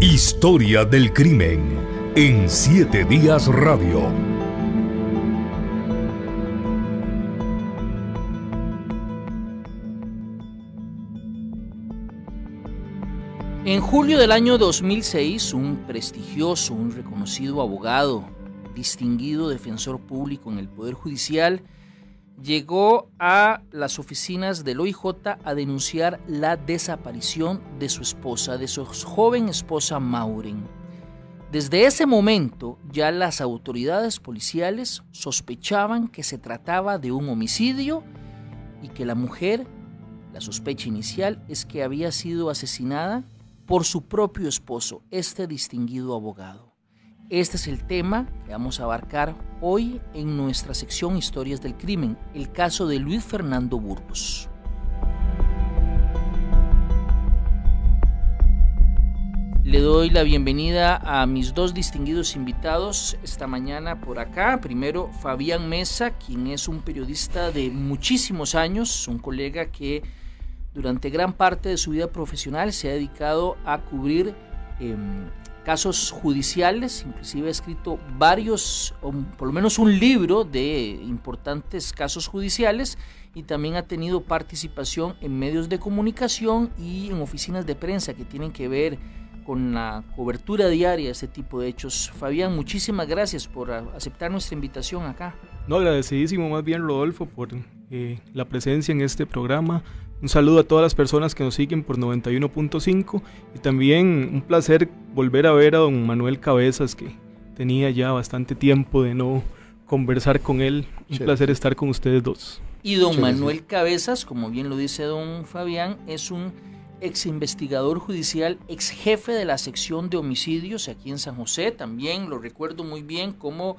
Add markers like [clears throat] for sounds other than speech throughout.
Historia del crimen en Siete Días Radio. En julio del año 2006, un prestigioso, un reconocido abogado, distinguido defensor público en el Poder Judicial, llegó a las oficinas del OIJ a denunciar la desaparición de su esposa, de su joven esposa Maureen. Desde ese momento ya las autoridades policiales sospechaban que se trataba de un homicidio y que la mujer, la sospecha inicial es que había sido asesinada por su propio esposo, este distinguido abogado. Este es el tema que vamos a abarcar hoy en nuestra sección Historias del Crimen, el caso de Luis Fernando Burgos. Le doy la bienvenida a mis dos distinguidos invitados esta mañana por acá. Primero, Fabián Mesa, quien es un periodista de muchísimos años, un colega que durante gran parte de su vida profesional se ha dedicado a cubrir em, casos judiciales, inclusive ha escrito varios, por lo menos un libro de importantes casos judiciales y también ha tenido participación en medios de comunicación y en oficinas de prensa que tienen que ver con la cobertura diaria de este tipo de hechos. Fabián, muchísimas gracias por aceptar nuestra invitación acá. No, agradecidísimo más bien Rodolfo por eh, la presencia en este programa. Un saludo a todas las personas que nos siguen por 91.5 y también un placer volver a ver a don Manuel Cabezas que tenía ya bastante tiempo de no conversar con él. Un placer estar con ustedes dos. Y don Manuel Cabezas, como bien lo dice don Fabián, es un ex investigador judicial, ex jefe de la sección de homicidios aquí en San José. También lo recuerdo muy bien como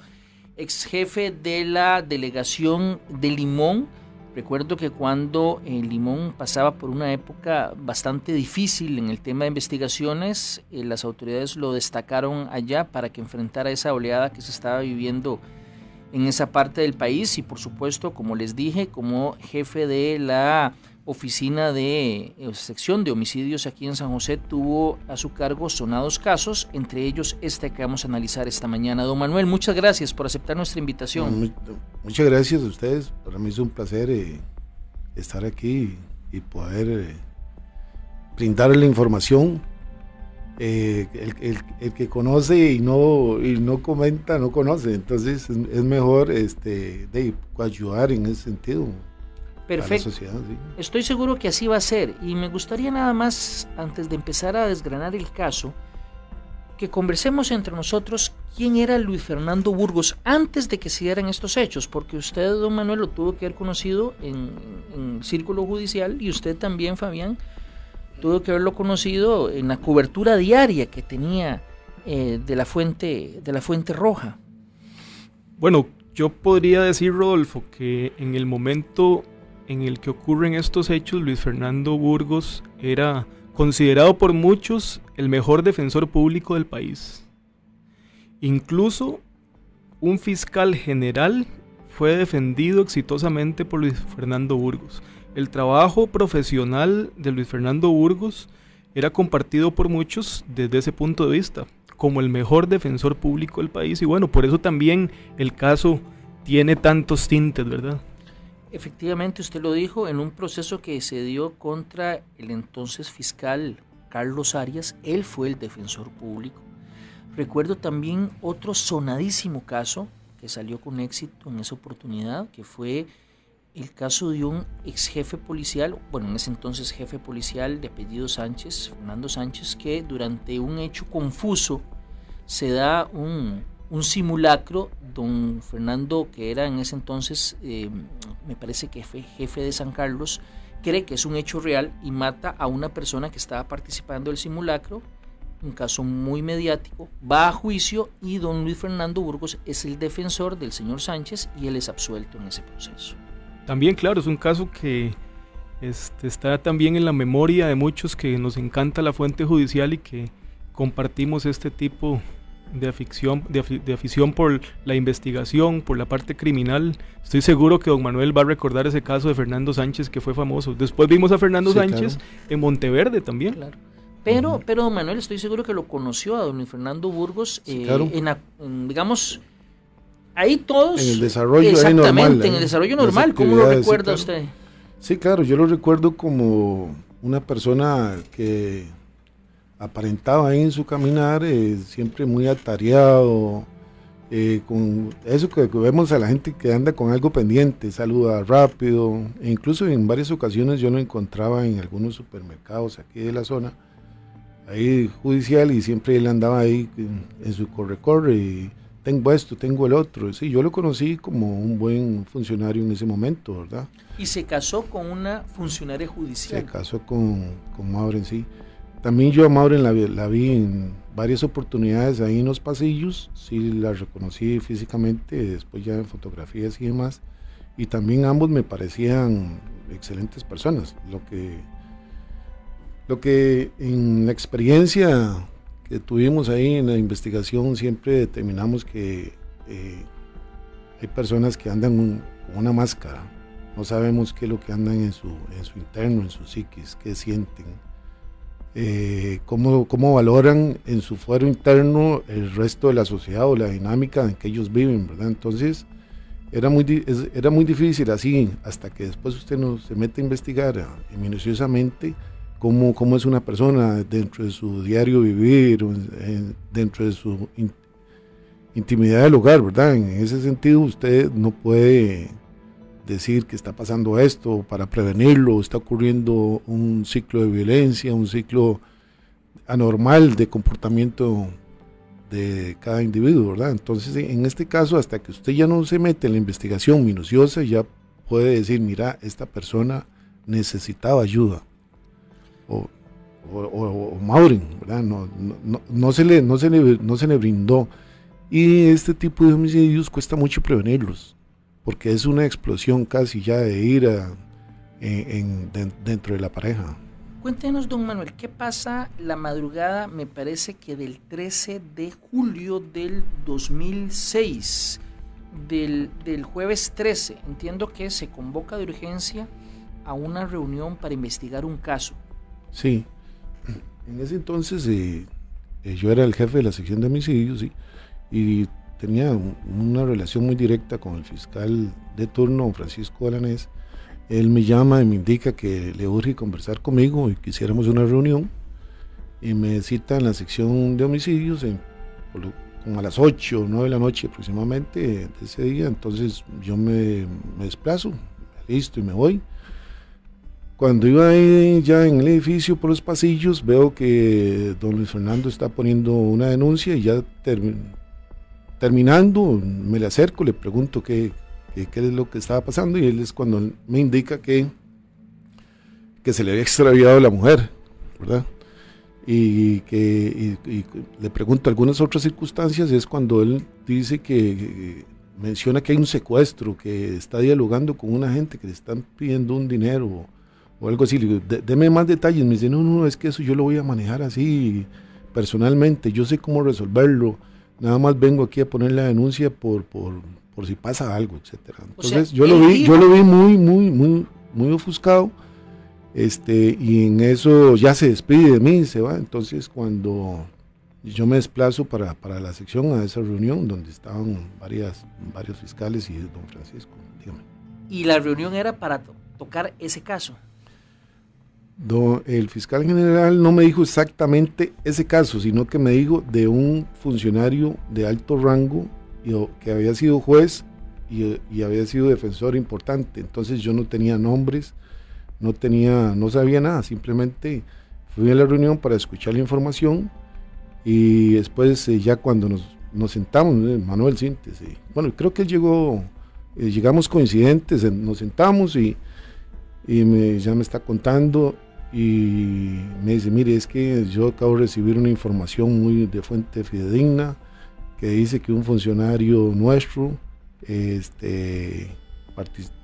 ex jefe de la delegación de Limón. Recuerdo que cuando el Limón pasaba por una época bastante difícil en el tema de investigaciones, eh, las autoridades lo destacaron allá para que enfrentara esa oleada que se estaba viviendo en esa parte del país y por supuesto, como les dije, como jefe de la oficina de eh, sección de homicidios aquí en San José tuvo a su cargo sonados casos, entre ellos este que vamos a analizar esta mañana. Don Manuel, muchas gracias por aceptar nuestra invitación. muchas gracias a ustedes, para mí es un placer eh, estar aquí y poder eh, brindar la información. El, que conoce y no, y no comenta no conoce, entonces es, mejor este, de, ayudar en ese sentido. Perfecto. Estoy seguro que así va a ser. Y me gustaría nada más, antes de empezar a desgranar el caso, que conversemos entre nosotros quién era Luis Fernando Burgos antes de que se dieran estos hechos, porque usted, don Manuel, lo tuvo que haber conocido en, en círculo judicial y usted también, Fabián, tuvo que haberlo conocido en la cobertura diaria que tenía eh, de, la fuente, de la Fuente Roja. Bueno, yo podría decir, Rodolfo, que en el momento en el que ocurren estos hechos, Luis Fernando Burgos era considerado por muchos el mejor defensor público del país. Incluso un fiscal general fue defendido exitosamente por Luis Fernando Burgos. El trabajo profesional de Luis Fernando Burgos era compartido por muchos desde ese punto de vista, como el mejor defensor público del país. Y bueno, por eso también el caso tiene tantos tintes, ¿verdad? Efectivamente, usted lo dijo, en un proceso que se dio contra el entonces fiscal Carlos Arias, él fue el defensor público. Recuerdo también otro sonadísimo caso que salió con éxito en esa oportunidad, que fue el caso de un ex jefe policial, bueno, en ese entonces jefe policial de apellido Sánchez, Fernando Sánchez, que durante un hecho confuso se da un, un simulacro, don Fernando, que era en ese entonces, eh, me parece que fue jefe de San Carlos, cree que es un hecho real y mata a una persona que estaba participando del simulacro, un caso muy mediático, va a juicio y don Luis Fernando Burgos es el defensor del señor Sánchez y él es absuelto en ese proceso. También, claro, es un caso que este, está también en la memoria de muchos que nos encanta la fuente judicial y que compartimos este tipo de afición, de, afición por la investigación, por la parte criminal. Estoy seguro que don Manuel va a recordar ese caso de Fernando Sánchez que fue famoso. Después vimos a Fernando Sánchez en Monteverde también. Claro. Pero, pero don Manuel, estoy seguro que lo conoció a don Fernando Burgos, eh, en, digamos, ahí todos. En el desarrollo exactamente, normal. en el desarrollo normal. ¿Cómo lo recuerda usted? Sí, claro, yo lo recuerdo como una persona que aparentaba ahí en su caminar, eh, siempre muy atareado, eh, con eso que, vemos a la gente que anda con algo pendiente, saluda rápido, e incluso en varias ocasiones yo lo encontraba en algunos supermercados aquí de la zona, ahí judicial, y siempre él andaba ahí en, su corre-corre, y tengo esto, tengo el otro. Sí, yo lo conocí como un buen funcionario en ese momento, ¿verdad? Y se casó con una funcionaria judicial. Se casó con, con Maureen, sí. También yo a Maureen la, vi en varias oportunidades ahí en los pasillos, sí la reconocí físicamente, después ya en fotografías y demás, y también ambos me parecían excelentes personas. Lo que, lo que en la experiencia que tuvimos ahí en la investigación siempre determinamos que eh, hay personas que andan con una máscara, no sabemos qué es lo que andan en su, en su interno, en su psiquis, qué sienten eh, cómo, valoran en su fuero interno el resto de la sociedad o la dinámica en que ellos viven, ¿verdad? Entonces, era muy, era muy difícil así, hasta que después usted no, se mete a investigar eh, minuciosamente cómo, cómo es una persona dentro de su diario vivir, dentro de su intimidad del hogar, ¿verdad? En ese sentido, usted no puede decir que está pasando esto para prevenirlo, está ocurriendo un ciclo de violencia, un ciclo anormal de comportamiento de cada individuo, ¿verdad? Entonces, en este caso, hasta que usted ya no se mete en la investigación minuciosa, ya puede decir, mira, esta persona necesitaba ayuda. O, o, Maureen, ¿verdad? No, no, no, se le, no, se le, no se le brindó. Y este tipo de homicidios cuesta mucho prevenirlos porque es una explosión casi ya de ira en, dentro de la pareja. Cuéntenos, don Manuel, ¿qué pasa la madrugada, me parece que del 13 de julio del 2006, del, del jueves 13? Entiendo que se convoca de urgencia a una reunión para investigar un caso. Sí, en ese entonces eh, eh, yo era el jefe de la sección de homicidios y tenía una relación muy directa con el fiscal de turno, Francisco Alanés. Él me llama y me indica que le urge conversar conmigo y quisiéramos una reunión. Y me cita en la sección de homicidios, como a las 8 o 9 de la noche aproximadamente de ese día. Entonces yo me, me desplazo, listo y me voy. Cuando iba ahí ya en el edificio por los pasillos, veo que don Luis Fernando está poniendo una denuncia y ya terminó terminando, me le acerco, le pregunto qué, qué, es lo que estaba pasando y él es cuando me indica que, que se le había extraviado la mujer, ¿verdad? Y que le pregunto algunas otras circunstancias y es cuando él dice que, menciona que hay un secuestro, que está dialogando con una gente que le están pidiendo un dinero o, algo así. Le digo, deme más detalles. Me dice, no, no, es que eso yo lo voy a manejar así personalmente, yo sé cómo resolverlo Nada más vengo aquí a poner la denuncia por, por, por si pasa algo, etcétera. Entonces yo lo vi, yo lo vi muy, muy, muy, muy ofuscado. Este, y en eso ya se despide de mí, se va. Entonces cuando yo me desplazo para, para la sección a esa reunión donde estaban varias, varios fiscales y don Francisco, dígame. Y la reunión era para tocar ese caso el fiscal general no me dijo exactamente ese caso, sino que me dijo de un funcionario de alto rango que había sido juez y, había sido defensor importante. Entonces yo no tenía nombres, no tenía, no sabía nada, simplemente fui a la reunión para escuchar la información y después eh, ya cuando nos, sentamos, eh, Manuel Sintes, bueno, creo que llegó, eh, llegamos coincidentes, nos sentamos y, y ya me está contando y me dice, mire, es que yo acabo de recibir una información muy de fuente fidedigna que dice que un funcionario nuestro este,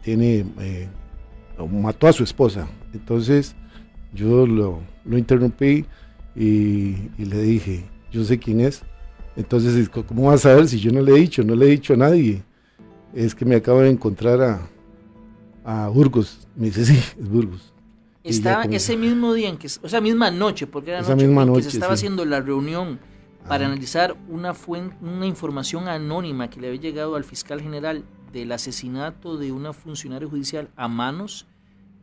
tiene, eh, mató a su esposa. Entonces yo lo, interrumpí y, le dije, yo sé quién es. Entonces, ¿cómo vas a saber si yo no le he dicho? No le he dicho a nadie. Es que me acabo de encontrar a, a Burgos. Me dice, sí, es Burgos. Estaba ese mismo día en que, o sea, misma noche, porque era Esa noche, misma en que noche, se estaba sí. haciendo la reunión para Ajá. analizar una fuente, una información anónima que le había llegado al fiscal general del asesinato de una funcionaria judicial a manos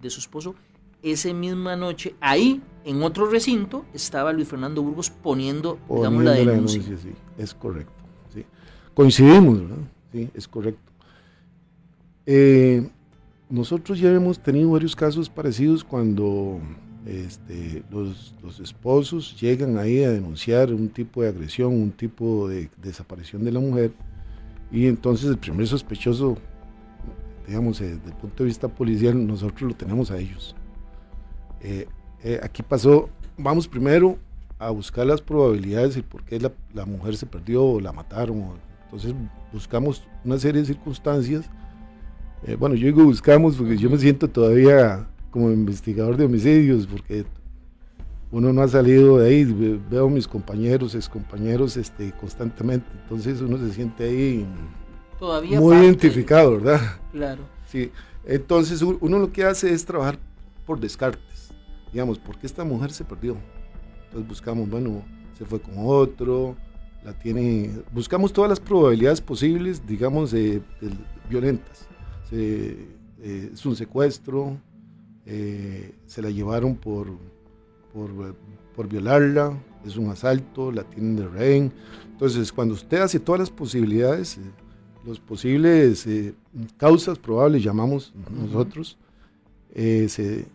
de su esposo. Esa misma noche, ahí, en otro recinto, estaba Luis Fernando Burgos poniendo, digamos, Poniendo la denuncia. sí, es correcto. sí. Coincidimos, ¿verdad? Sí, es correcto. Eh, nosotros ya hemos tenido varios casos parecidos cuando este, los, los esposos llegan ahí a denunciar un tipo de agresión, un tipo de desaparición de la mujer, y entonces el primer sospechoso, digamos, eh, desde el punto de vista policial, nosotros lo tenemos a ellos. Eh, eh, aquí pasó, vamos primero a buscar las probabilidades y por qué la, la mujer se perdió o la mataron. entonces buscamos una serie de circunstancias. Eh, bueno, yo digo buscamos porque yo me siento todavía como investigador de homicidios porque uno no ha salido de ahí, ve- veo a mis compañeros, excompañeros este, constantemente, entonces uno se siente ahí Todavía muy parte- identificado, ¿verdad? Claro. Sí, entonces uno lo que hace es trabajar por descartes, digamos, ¿por qué esta mujer se perdió? Entonces buscamos, bueno, se fue con otro, la tiene, buscamos todas las probabilidades posibles, digamos, eh, violentas. Eh, es un secuestro, eh, se la llevaron por, por, eh, por violarla, es un asalto, la tienen de rehén. Entonces, cuando usted hace todas las posibilidades, eh, los posibles causas probables, llamamos nosotros, se,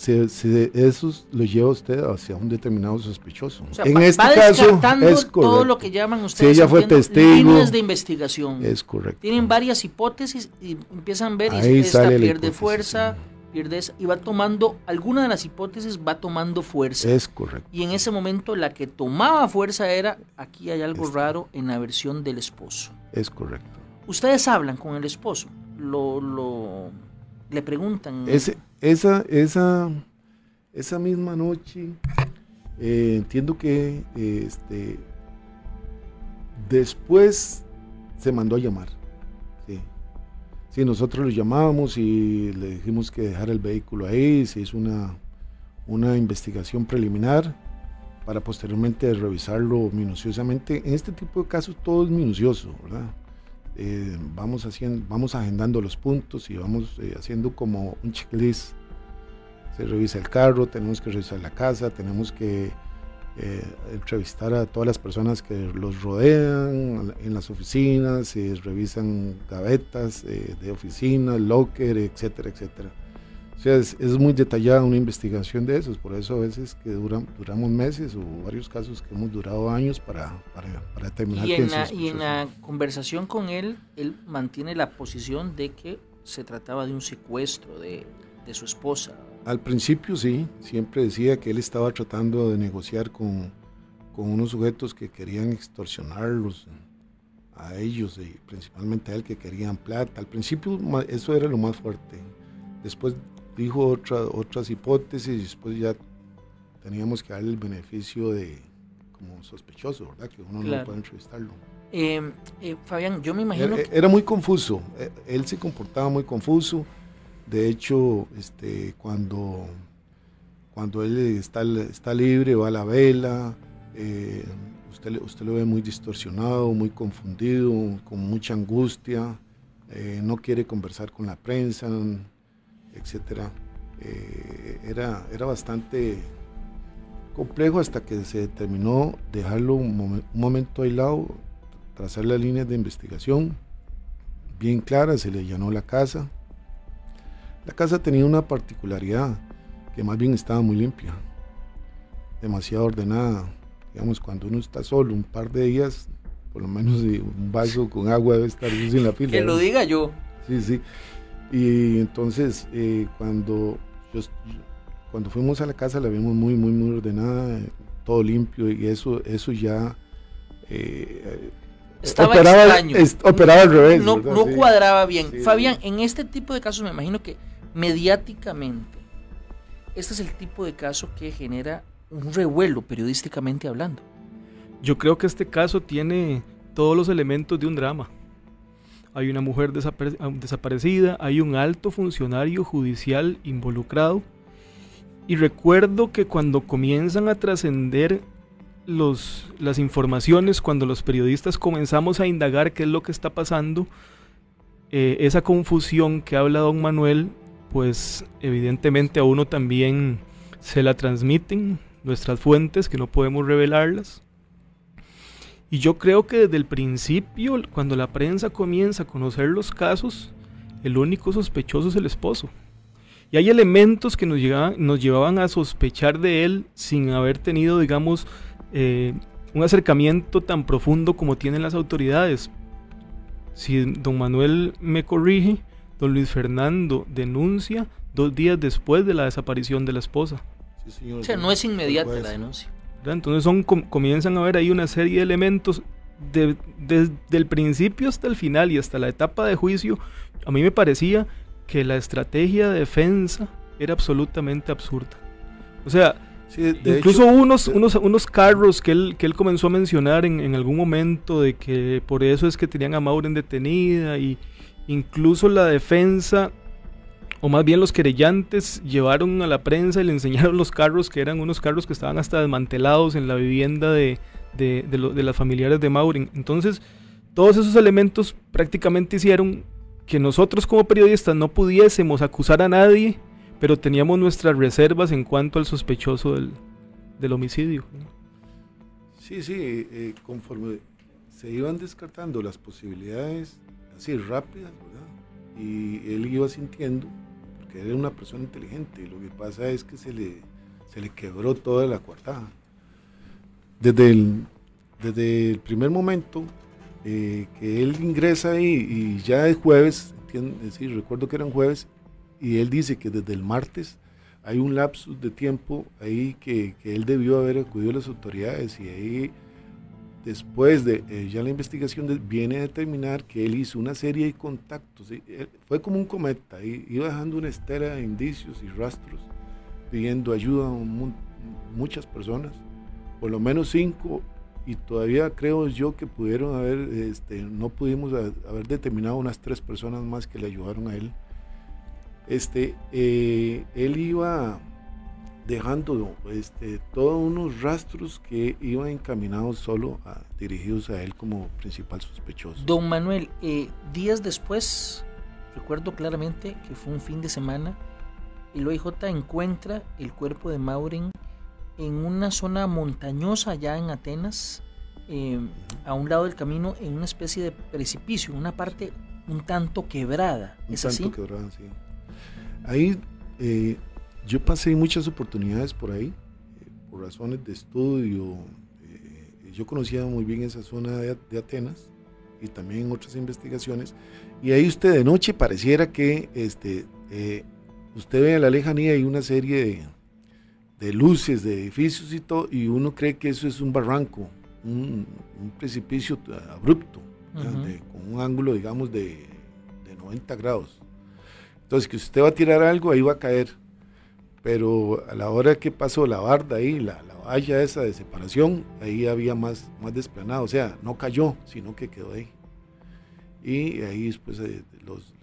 se, se- esos lo lleva usted hacia un determinado sospechoso. O sea, en va- este va caso es todo lo que llaman ustedes ella fue entiendo, testigo. líneas de investigación. Es correcto. Tienen varias hipótesis y empiezan a ver y Ahí esta sale la pierde fuerza, pierde esa, y va tomando, alguna de las hipótesis va tomando fuerza. Es correcto. Y en ese momento la que tomaba fuerza era, aquí hay algo Esta. raro en la versión del esposo. Es correcto. Ustedes hablan con el esposo, lo, lo le preguntan. Ese, esa, esa, esa misma noche, eh, entiendo que este, después se mandó a llamar. Sí. Sí, nosotros lo llamamos y le dijimos que dejara el vehículo ahí, se hizo una, una investigación preliminar para posteriormente revisarlo minuciosamente. En este tipo de casos todo es minucioso, ¿verdad? Eh, vamos, haciendo, vamos agendando los puntos y vamos eh, haciendo como un checklist. Se revisa el carro, tenemos que revisar la casa, tenemos que eh, entrevistar a todas las personas que los rodean en las oficinas, se revisan gavetas eh, de oficina, locker, etcétera, etcétera. O sea, es, es, muy detallada una investigación de esos, por eso a veces que duran, duramos meses o varios casos que hemos durado años para, para, para determinar y quién en, la, es y en la conversación con él, él mantiene la posición de que se trataba de un secuestro de, de su esposa. Al principio sí, siempre decía que él estaba tratando de negociar con, con unos sujetos que querían extorsionarlos a ellos y principalmente a él que querían plata. Al principio eso era lo más fuerte. Después dijo otra, otras hipótesis y después ya teníamos que darle el beneficio de como sospechoso, ¿verdad? Que uno Claro. no puede entrevistarlo. Eh, eh, Fabián, yo me imagino Era, que era muy confuso, eh, él se comportaba muy confuso. De hecho, este, cuando, cuando él está, está libre, va a la vela, eh, usted, usted lo ve muy distorsionado, muy confundido, con mucha angustia, eh, no quiere conversar con la prensa, etc. Eh, era, era bastante complejo hasta que se determinó dejarlo un, momen, un momento aislado, trazar las líneas de investigación bien claras, se le llenó la casa. La casa tenía una particularidad, que más bien estaba muy limpia, demasiado ordenada. Digamos, cuando uno está solo un par de días, por lo menos un vaso con agua debe estar [laughs] en la pila. que lo diga yo. Sí, sí. Y entonces, eh, cuando, yo, cuando fuimos a la casa, la vimos muy, muy, muy ordenada, todo limpio, y eso, eso ya... Eh, estaba operaba, extraño. Es, operaba al revés. No, no sí. cuadraba bien. Sí, Fabián, sí. en este tipo de casos me imagino que mediáticamente, este es el tipo de caso que genera un revuelo periodísticamente hablando. Yo creo que este caso tiene todos los elementos de un drama. Hay una mujer desapare desaparecida, hay un alto funcionario judicial involucrado Y recuerdo que cuando comienzan a trascender las informaciones, cuando los periodistas comenzamos a indagar qué es lo que está pasando, eh, esa confusión que habla don Manuel, pues evidentemente a uno también se la transmiten nuestras fuentes, que no podemos revelarlas. Y yo creo que desde el principio, cuando la prensa comienza a conocer los casos, el único sospechoso es el esposo. Y hay elementos que nos, nos llevaban a sospechar de él sin haber tenido, digamos, eh, un acercamiento tan profundo como tienen las autoridades. Si don Manuel me corrige, don Luis Fernando denuncia dos días después de la desaparición de la esposa. o sea, no es inmediata la denuncia. Entonces son, comienzan a ver ahí una serie de elementos desde el principio hasta el final y hasta la etapa de juicio. A mí me parecía que la estrategia de defensa era absolutamente absurda. O sea, incluso unos, unos, unos carros que él, que él comenzó a mencionar en, en, algún momento de que por eso es que tenían a Mauren detenida y incluso la defensa o más bien los querellantes llevaron a la prensa y le enseñaron los carros que eran unos carros que estaban hasta desmantelados en la vivienda de, de, de las familiares de Mauren. Entonces, todos esos elementos prácticamente hicieron que nosotros como periodistas no pudiésemos acusar a nadie, pero teníamos nuestras reservas en cuanto al sospechoso del, del homicidio. Sí, sí, eh, conforme se iban descartando las posibilidades así rápidas, ¿verdad? Y él iba sintiendo, porque era una persona inteligente, lo que pasa es que se le, se le quebró toda la coartada. Desde el, desde el primer momento eh, que él ingresa ahí y ya es jueves, sí, recuerdo que eran jueves, y él dice que desde el martes hay un lapsus de tiempo ahí que, que él debió haber acudido a las autoridades y ahí después de eh, ya la investigación viene a determinar que él hizo una serie de contactos, fue como un cometa, iba dejando una estera de indicios y rastros, pidiendo ayuda a muchas personas, por lo menos cinco y todavía creo yo que pudieron haber, este, no pudimos haber determinado unas tres personas más que le ayudaron a él. Este, eh, él iba dejando este, todos unos rastros que iban encaminados solo a, dirigidos a él como principal sospechoso. Don Manuel, eh, días después, recuerdo claramente que fue un fin de semana, el OIJ encuentra el cuerpo de Maureen en una zona montañosa allá en Atenas, em, a un lado del camino, en una especie de precipicio, una parte un tanto quebrada. ¿Es un tanto quebrada, sí. Ahí eh, yo pasé muchas oportunidades por ahí, eh, por razones de estudio. Eh, yo conocía muy bien esa zona de, Atenas y también otras investigaciones. Y ahí usted de noche pareciera que este, usted ve a la lejanía y una serie de de luces, de edificios y todo, y uno cree que eso es un barranco, un, precipicio abrupto, con un ángulo, digamos, de, 90 grados. Entonces, que usted va a tirar algo, ahí va a caer. Pero a la hora que pasó la barda ahí, la, la valla esa de separación, ahí había más, más desplanado. O sea, no cayó, sino que quedó ahí. Y ahí después eh, los,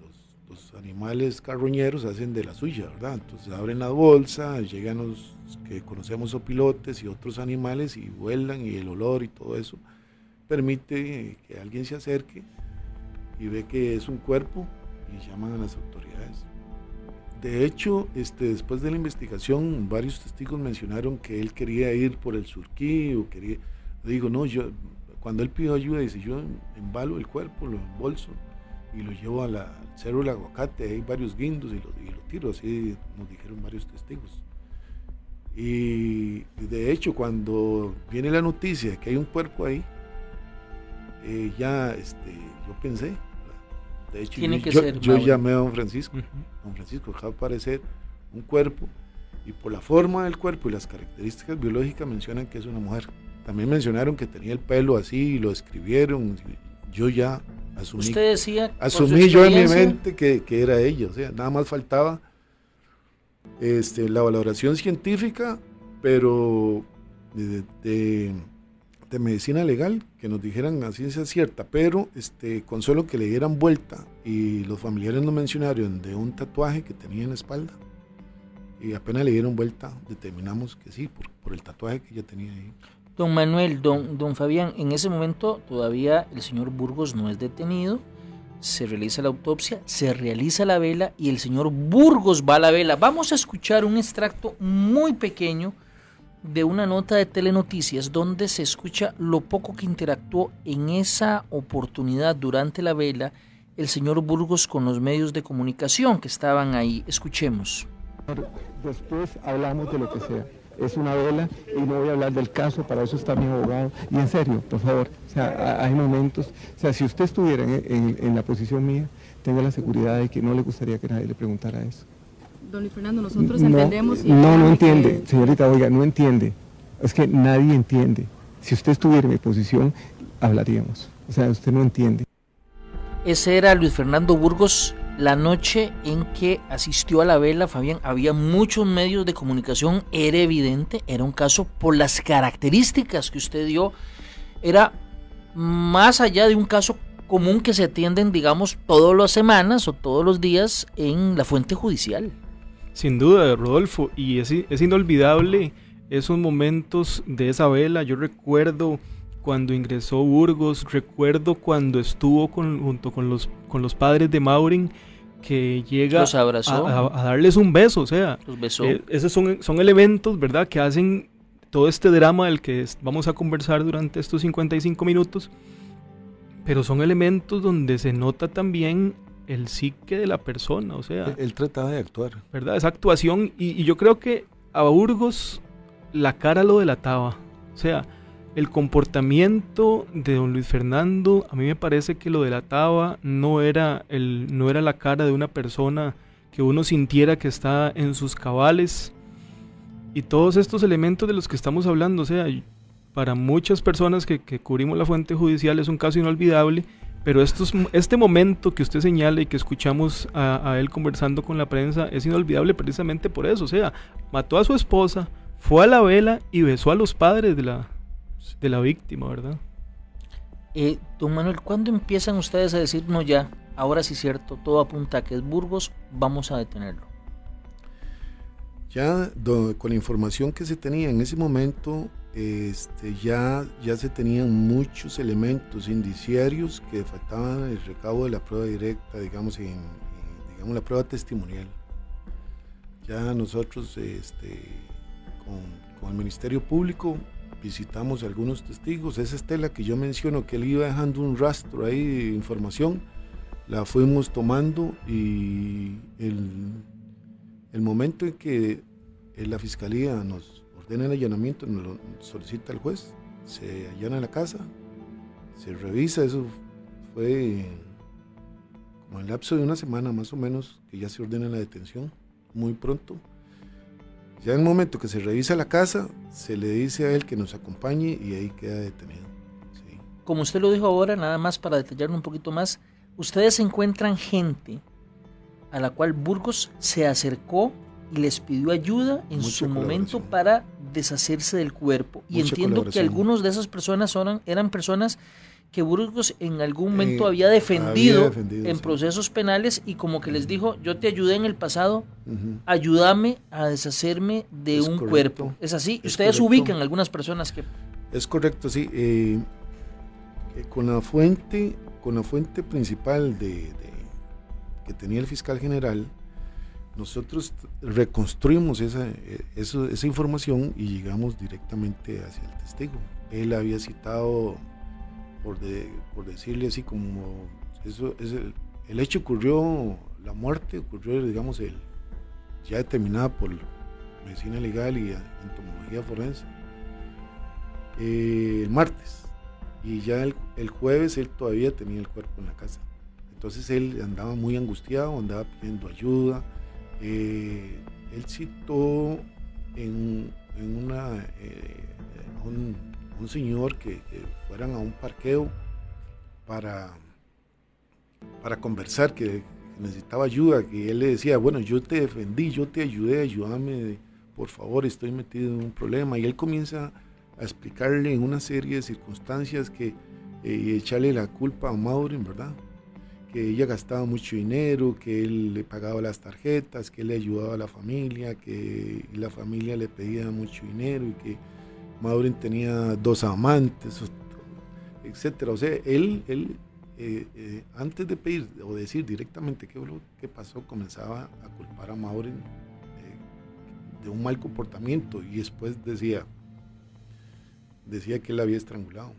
los animales carroñeros hacen de la suya, ¿verdad? Entonces abren la bolsa, llegan los que conocemos o pilotes y otros animales y vuelan y el olor y todo eso permite que alguien se acerque y ve que es un cuerpo y llaman a las autoridades. De hecho, este, después de la investigación, varios testigos mencionaron que él quería ir por el surquí o quería... Digo, no, yo, cuando él pidió ayuda, dice, yo embalo el cuerpo, lo embolso y lo llevo a la, al cerro aguacate, hay varios guindos y lo, y lo tiro, así nos dijeron varios testigos. Y de hecho, cuando viene la noticia de que hay un cuerpo ahí, eh, ya este, yo pensé, de hecho, yo, llamé a don Francisco, don Francisco, acaba de aparecer un cuerpo y por la forma del cuerpo y las características biológicas mencionan que es una mujer. También mencionaron que tenía el pelo así y lo escribieron. Yo ya asumí, Usted decía, asumí yo en mi mente que, que, era ella, o sea, nada más faltaba este, la valoración científica, pero de, medicina legal, que nos dijeran a ciencia cierta, pero este, con solo que le dieran vuelta y los familiares no mencionaron de un tatuaje que tenía en la espalda, y apenas le dieron vuelta, determinamos que sí, por, por el tatuaje que ella tenía ahí. Don Manuel, don, don Fabián, en ese momento todavía el señor Burgos no es detenido, se realiza la autopsia, se realiza la vela y el señor Burgos va a la vela. Vamos a escuchar un extracto muy pequeño de una nota de Telenoticias donde se escucha lo poco que interactuó en esa oportunidad durante la vela el señor Burgos con los medios de comunicación que estaban ahí. Escuchemos. Después hablamos de lo que sea. Es una vela y no voy a hablar del caso, para eso está mi abogado. Y en serio, por favor, hay momentos, o sea, si usted estuviera en, la posición mía, tenga la seguridad de que no le gustaría que nadie le preguntara eso. Don Luis Fernando, nosotros entendemos... no, no entiende, señorita, oiga, no entiende. Es que nadie entiende. Si usted estuviera en mi posición, hablaríamos. O sea, usted no entiende. Ese era Luis Fernando Burgos la noche en que asistió a la vela, Fabián. Había muchos medios de comunicación, era evidente, era un caso por las características que usted dio. Era más allá de un caso común que se atienden, digamos, todas las semanas o todos los días en la fuente judicial. Sin duda, Rodolfo, y es, es inolvidable esos momentos de esa vela. Yo recuerdo cuando ingresó Burgos, recuerdo cuando estuvo junto con los, con los padres de Maurin, que llega a, darles un beso, o sea, eh, esos son, son elementos, ¿verdad?, que hacen todo este drama del que vamos a conversar durante estos 55 minutos, pero son elementos donde se nota también el psique de la persona, o sea... Él, trataba de actuar. ¿Verdad? Esa actuación, y, y yo creo que a Burgos la cara lo delataba, o sea, el comportamiento de don Luis Fernando a mí me parece que lo delataba, no era, el, no era la cara de una persona que uno sintiera que está en sus cabales. Y todos estos elementos de los que estamos hablando, o sea, para muchas personas que, cubrimos la fuente judicial es un caso inolvidable, pero estos, este momento que usted señala y que escuchamos a, a él conversando con la prensa es inolvidable precisamente por eso, o sea, mató a su esposa, fue a la vela y besó a los padres de la, de la víctima, ¿verdad? Eh, don Manuel, ¿cuándo empiezan ustedes a decir, no ya, ahora sí es cierto, todo apunta a que es Burgos, vamos a detenerlo? Ya con la información que se tenía en ese momento, este, ya, ya se tenían muchos elementos indiciarios que faltaban el recabo de la prueba directa, digamos, en, digamos la prueba testimonial. Ya nosotros este, con, con el Ministerio Público visitamos algunos testigos. Esa estela que yo menciono, que él iba dejando un rastro ahí de información, la fuimos tomando y el, el momento en que la fiscalía nos ordena el allanamiento, nos lo solicita el juez, se allana la casa, se revisa, eso fue como el lapso de una semana más o menos que ya se ordena la detención, muy pronto. Ya en el momento que se revisa la casa, se le dice a él que nos acompañe y ahí queda detenido. Como usted lo dijo ahora, nada más para detallarlo un poquito más, ustedes encuentran gente a la cual Burgos se acercó y les pidió ayuda en su momento para deshacerse del cuerpo. y entiendo que algunos de esas personas eran personas que Burgos en algún momento eh, había, defendido en procesos penales y como que les dijo, yo te ayudé en el pasado, ayúdame a deshacerme de un cuerpo. ¿Es así? Ustedes ubican algunas personas que... Es correcto, sí. Eh, eh, con la fuente, con la fuente principal de, que tenía el fiscal general, nosotros reconstruimos esa, esa información y llegamos directamente hacia el testigo. Él había citado por, por decirle así como, eso es el, hecho ocurrió, la muerte ocurrió, digamos, el, ya determinada por medicina legal y entomología forense, eh, el martes. Y ya el, jueves él todavía tenía el cuerpo en la casa. Entonces él andaba muy angustiado, andaba pidiendo ayuda. Eh, él citó en, una, eh, un, señor que, fueran a un parqueo para, para conversar, que necesitaba ayuda, que él le decía, bueno, yo te defendí, yo te ayudé, ayúdame, por favor, estoy metido en un problema. Y él comienza a explicarle en una serie de circunstancias que eh, echarle la culpa a Maureen, ¿verdad? Que ella gastaba mucho dinero, que él le pagaba las tarjetas, que él le ayudaba a la familia, que la familia le pedía mucho dinero y que Maureen tenía dos amantes, etcétera. O sea, él, él eh, eh, antes de pedir o decir directamente qué, pasó, comenzaba a culpar a Maureen eh, de un mal comportamiento y después decía, decía que él la había estrangulado.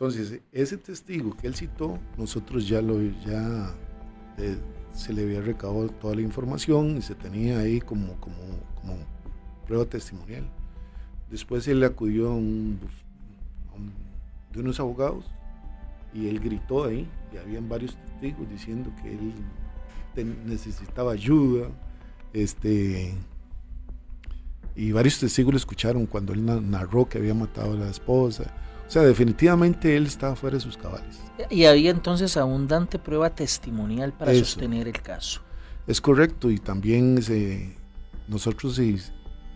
Entonces, ese testigo que él citó, nosotros ya lo, ya se le había recabado toda la información y se tenía ahí como, como, como prueba testimonial. Después él acudió a un, de unos abogados y él gritó ahí, y habían varios testigos diciendo que él necesitaba ayuda, este, y varios testigos lo escucharon cuando él narró que había matado a la esposa. O sea, definitivamente él estaba fuera de sus cabales. Y había entonces abundante prueba testimonial para sostener el caso. Es correcto, y también nosotros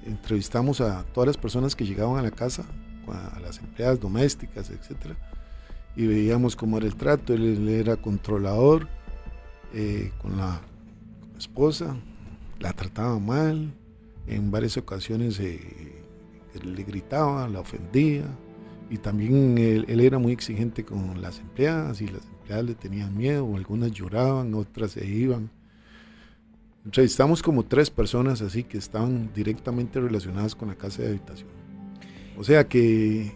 entrevistamos a todas las personas que llegaban a la casa, a las empleadas domésticas, etcétera, y veíamos cómo era el trato. Él, era controlador eh, con, la, esposa, la trataba mal, en varias ocasiones eh, le gritaba, la ofendía, y también él, era muy exigente con las empleadas, y las empleadas le tenían miedo, algunas lloraban, otras se iban. Entrevistamos como tres personas así que estaban directamente relacionadas con la casa de habitación. O sea que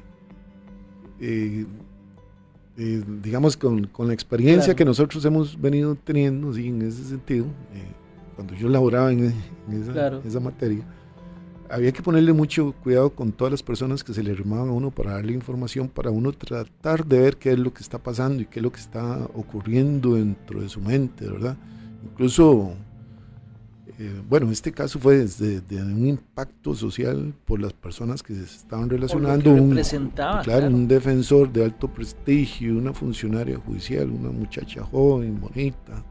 eh, eh, digamos, con, la experiencia que nosotros hemos venido teniendo, sí, en ese sentido, eh, cuando yo laboraba en, esa, materia, había que ponerle mucho cuidado con todas las personas que se le arrimaban a uno para darle información, para uno tratar de ver qué es lo que está pasando y qué es lo que está ocurriendo dentro de su mente, ¿verdad? Incluso eh, bueno, este caso fue desde de un impacto social por las personas que se estaban relacionando. un, claro, un defensor de alto prestigio, una funcionaria judicial, una muchacha joven, bonita,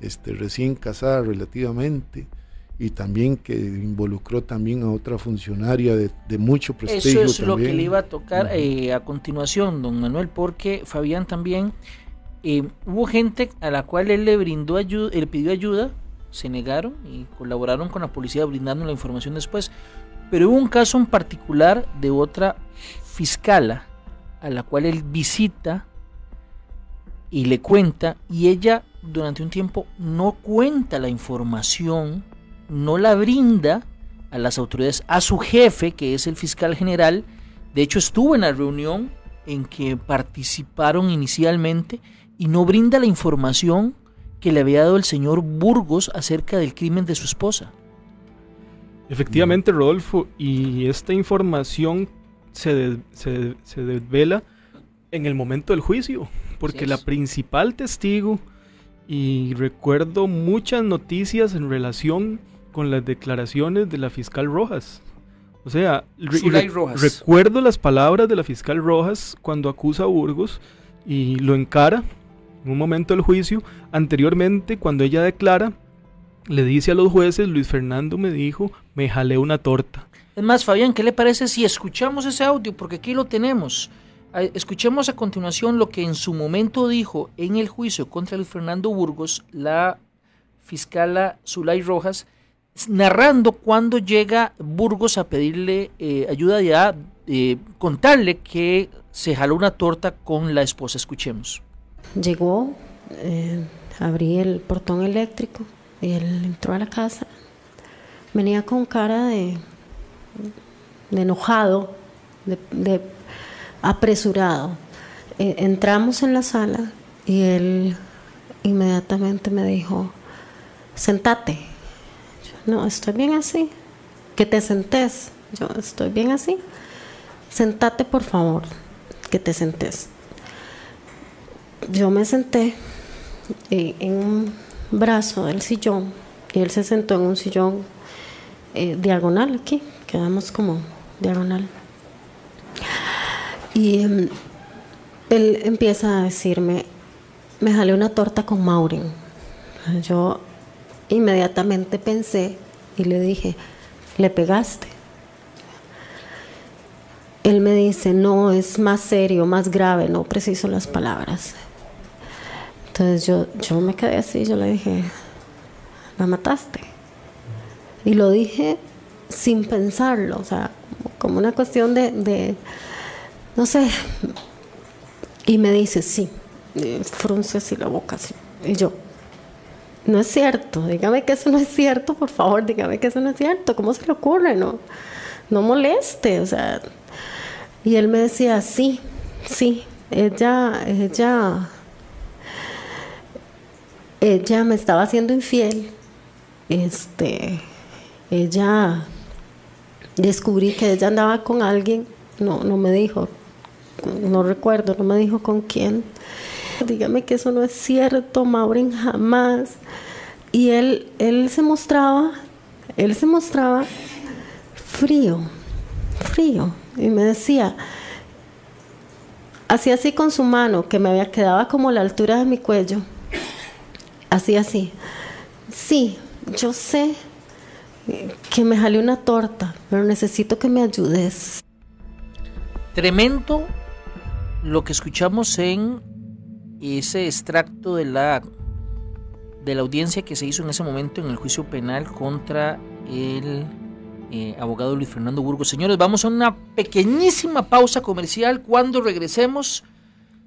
este, recién casada relativamente, y también que involucró también a otra funcionaria de, mucho prestigio. Eso es lo que le iba a tocar eh, a continuación, don Manuel, porque Fabián también, eh, hubo gente a la cual él le brindó ayuda, él pidió ayuda se negaron y colaboraron con la policía brindando la información después. Pero hubo un caso en particular de otra fiscala a la cual él visita y le cuenta y ella durante un tiempo no cuenta la información, no la brinda a las autoridades, a su jefe, que es el fiscal general. De hecho, estuvo en la reunión en que participaron inicialmente y no brinda la información que le había dado el señor Burgos acerca del crimen de su esposa. Efectivamente, Rodolfo, y esta información se, se, desvela en el momento del juicio, porque la principal testigo, y recuerdo muchas noticias en relación con las declaraciones de la fiscal Rojas. O sea, recuerdo las palabras de la fiscal Rojas cuando acusa a Burgos y lo encara en un momento del juicio, anteriormente cuando ella declara, le dice a los jueces, Luis Fernando me dijo, me jalé una torta. Es más, Fabián, ¿qué le parece si escuchamos ese audio? Porque aquí lo tenemos. Escuchemos a continuación lo que en su momento dijo en el juicio contra Luis Fernando Burgos la fiscala Zulay Rojas, narrando cuando llega Burgos a pedirle eh, ayuda y a eh, contarle que se jaló una torta con la esposa. Escuchemos. Llegó, eh, abrí el portón eléctrico y él entró a la casa. Venía con cara de enojado, de, apresurado. E, entramos en la sala y él inmediatamente me dijo, sentate. no, estoy bien así. Que te sentes. Yo estoy bien así. Sentate, por favor. Que te sentes yo me senté eh, en un brazo del sillón y él se sentó en un sillón eh, diagonal aquí, quedamos como diagonal. Y em, él empieza a decirme, me jalé una torta con Maureen. Yo inmediatamente pensé y le dije, ¿le pegaste? Él me dice, no, es más serio, más grave, no preciso las palabras. Entonces yo, yo me quedé así, yo le dije, la mataste. Y lo dije sin pensarlo, o sea, como una cuestión de, de no sé. Y me dice, sí, frunce así la boca, así. Y yo, no es cierto, dígame que eso no es cierto, por favor, dígame que eso no es cierto, ¿cómo se le ocurre? No, no moleste, o sea. Y él me decía, sí, sí, ella, ella, ella me estaba haciendo infiel, este, ella, descubrí que ella andaba con alguien, no, no me dijo, no recuerdo, no me dijo con quién dígame que eso no es cierto, Maureen, jamás. Y él, él se mostraba, él se mostraba frío, frío. Y me decía, hacía así con su mano, que me había quedado como la altura de mi cuello. Así, así. Sí, yo sé que me jale una torta, pero necesito que me ayudes. Tremendo lo que escuchamos en ese extracto de la, de la audiencia que se hizo en ese momento en el juicio penal contra el eh, abogado Luis Fernando Burgos. Señores, vamos a una pequeñísima pausa comercial. Cuando regresemos,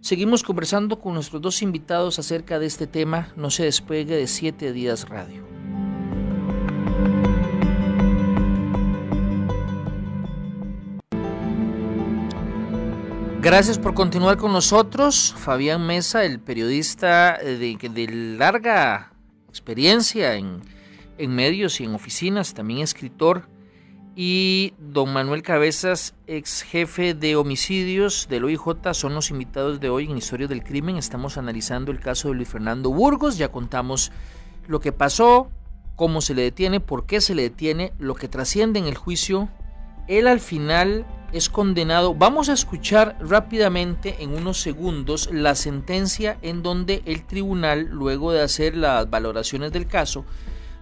seguimos conversando con nuestros dos invitados acerca de este tema. No se despegue de Siete Días Radio. Gracias por continuar con nosotros. Fabián Mesa, el periodista de, de larga experiencia en, en, medios y en oficinas, también escritor. Y don Manuel Cabezas, ex jefe de homicidios del OIJ, son los invitados de hoy en Historia del Crimen. Estamos analizando el caso de Luis Fernando Burgos. Ya contamos lo que pasó, cómo se le detiene, por qué se le detiene, lo que trasciende en el juicio. Él al final es condenado. Vamos a escuchar rápidamente en unos segundos la sentencia en donde el tribunal, luego de hacer las valoraciones del caso,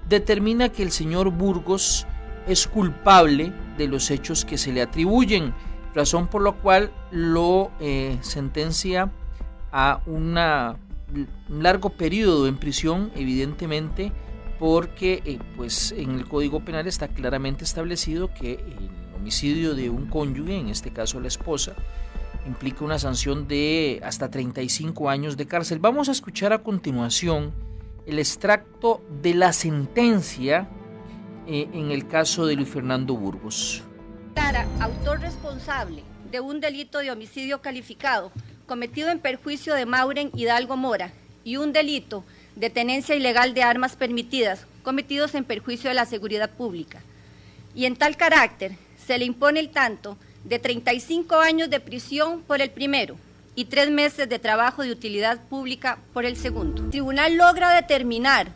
determina que el señor Burgos es culpable de los hechos que se le atribuyen, razón por la cual lo eh, sentencia a una, un largo periodo en prisión, evidentemente, porque eh, pues en el Código Penal está claramente establecido que homicidio de un cónyuge, en este caso la esposa, implica una sanción de hasta 35 años de cárcel. Vamos a escuchar a continuación el extracto de la sentencia eh, en el caso de Luis Fernando Burgos. autor responsable de un delito de homicidio calificado cometido en perjuicio de Mauren Hidalgo Mora y un delito de tenencia ilegal de armas permitidas cometidos en perjuicio de la seguridad pública. Y en tal carácter se le impone el tanto de 35 años de prisión por el primero y tres meses de trabajo de utilidad pública por el segundo. El tribunal logra determinar,